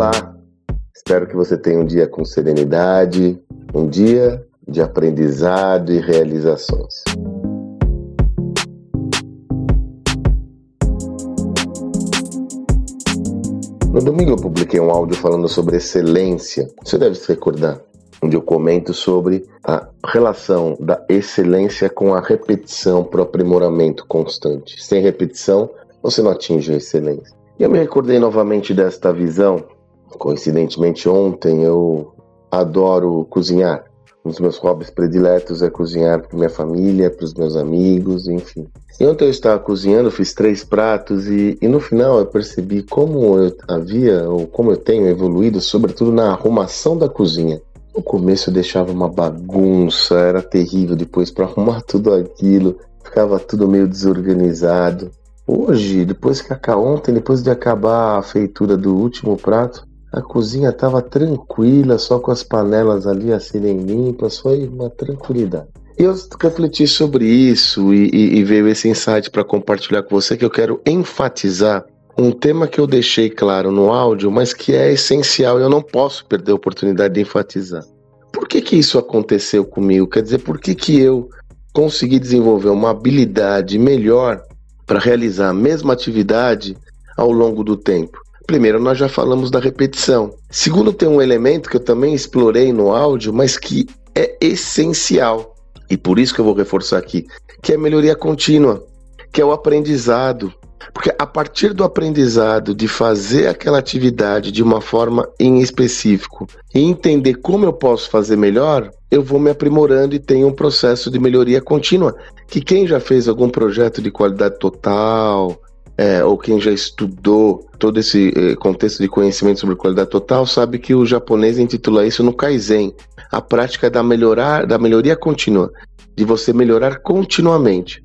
Olá! Espero que você tenha um dia com serenidade, um dia de aprendizado e realizações. No domingo eu publiquei um áudio falando sobre excelência. Você deve se recordar, onde eu comento sobre a relação da excelência com a repetição para o aprimoramento constante. Sem repetição, você não atinge a excelência. E eu me recordei novamente desta visão. Coincidentemente, ontem eu adoro cozinhar. Um dos meus hobbies prediletos é cozinhar para minha família, para os meus amigos, enfim. E ontem eu estava cozinhando, fiz três pratos e, e no final eu percebi como eu havia, ou como eu tenho evoluído, sobretudo na arrumação da cozinha. No começo eu deixava uma bagunça, era terrível depois para arrumar tudo aquilo, ficava tudo meio desorganizado. Hoje, depois que acabou ontem, depois de acabar a feitura do último prato, a cozinha estava tranquila, só com as panelas ali a serem limpas, foi uma tranquilidade. Eu refleti sobre isso e, e, e veio esse insight para compartilhar com você que eu quero enfatizar um tema que eu deixei claro no áudio, mas que é essencial e eu não posso perder a oportunidade de enfatizar. Por que, que isso aconteceu comigo? Quer dizer, por que, que eu consegui desenvolver uma habilidade melhor para realizar a mesma atividade ao longo do tempo? Primeiro, nós já falamos da repetição. Segundo, tem um elemento que eu também explorei no áudio, mas que é essencial. E por isso que eu vou reforçar aqui, que é a melhoria contínua, que é o aprendizado. Porque a partir do aprendizado de fazer aquela atividade de uma forma em específico e entender como eu posso fazer melhor, eu vou me aprimorando e tenho um processo de melhoria contínua. Que quem já fez algum projeto de qualidade total, é, ou quem já estudou todo esse eh, contexto de conhecimento sobre qualidade total, sabe que o japonês intitula isso no Kaizen, a prática da melhorar, da melhoria contínua, de você melhorar continuamente.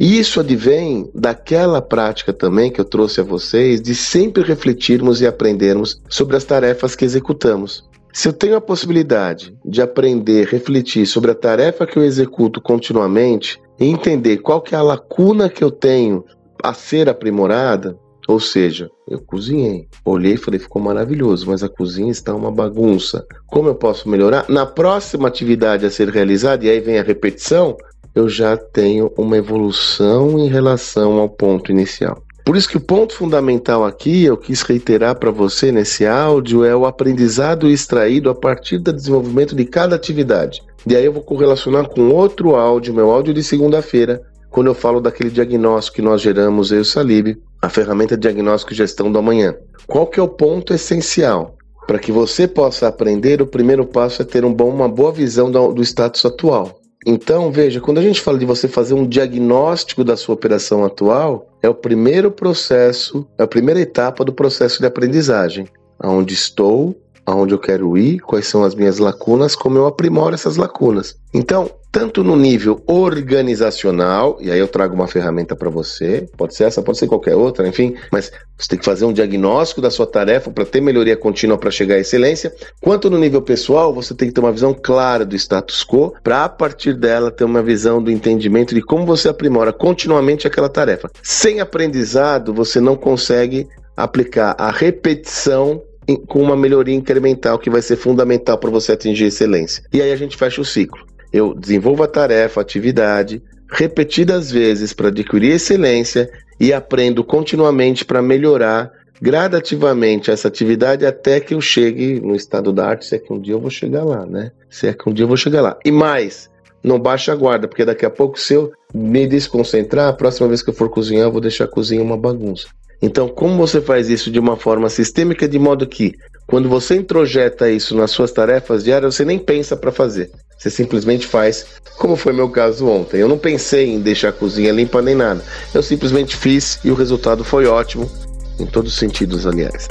E isso advém daquela prática também que eu trouxe a vocês de sempre refletirmos e aprendermos sobre as tarefas que executamos. Se eu tenho a possibilidade de aprender, refletir sobre a tarefa que eu executo continuamente e entender qual que é a lacuna que eu tenho a ser aprimorada, ou seja, eu cozinhei, olhei e falei, ficou maravilhoso, mas a cozinha está uma bagunça. Como eu posso melhorar? Na próxima atividade a ser realizada, e aí vem a repetição, eu já tenho uma evolução em relação ao ponto inicial. Por isso que o ponto fundamental aqui, eu quis reiterar para você nesse áudio, é o aprendizado extraído a partir do desenvolvimento de cada atividade. E aí eu vou correlacionar com outro áudio, meu áudio de segunda-feira, quando eu falo daquele diagnóstico que nós geramos, eu e o Salib, a ferramenta diagnóstico e gestão do amanhã. Qual que é o ponto essencial? Para que você possa aprender, o primeiro passo é ter um bom, uma boa visão do, do status atual. Então, veja, quando a gente fala de você fazer um diagnóstico da sua operação atual, é o primeiro processo, é a primeira etapa do processo de aprendizagem. Aonde estou, aonde eu quero ir, quais são as minhas lacunas, como eu aprimoro essas lacunas. Então, tanto no nível organizacional, e aí eu trago uma ferramenta para você, pode ser essa, pode ser qualquer outra, enfim, mas você tem que fazer um diagnóstico da sua tarefa para ter melhoria contínua para chegar à excelência, quanto no nível pessoal, você tem que ter uma visão clara do status quo, para a partir dela ter uma visão do entendimento de como você aprimora continuamente aquela tarefa. Sem aprendizado, você não consegue aplicar a repetição com uma melhoria incremental que vai ser fundamental para você atingir excelência. E aí a gente fecha o ciclo eu desenvolvo a tarefa, a atividade, repetidas vezes para adquirir excelência e aprendo continuamente para melhorar gradativamente essa atividade até que eu chegue no estado da arte, se é que um dia eu vou chegar lá, né? Se é que um dia eu vou chegar lá. E mais, não baixa a guarda, porque daqui a pouco se eu me desconcentrar, a próxima vez que eu for cozinhar, eu vou deixar a cozinha uma bagunça. Então, como você faz isso de uma forma sistêmica, de modo que quando você introjeta isso nas suas tarefas diárias, você nem pensa para fazer. Você simplesmente faz, como foi meu caso ontem. Eu não pensei em deixar a cozinha limpa nem nada. Eu simplesmente fiz e o resultado foi ótimo, em todos os sentidos, aliás.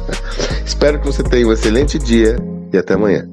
Espero que você tenha um excelente dia e até amanhã.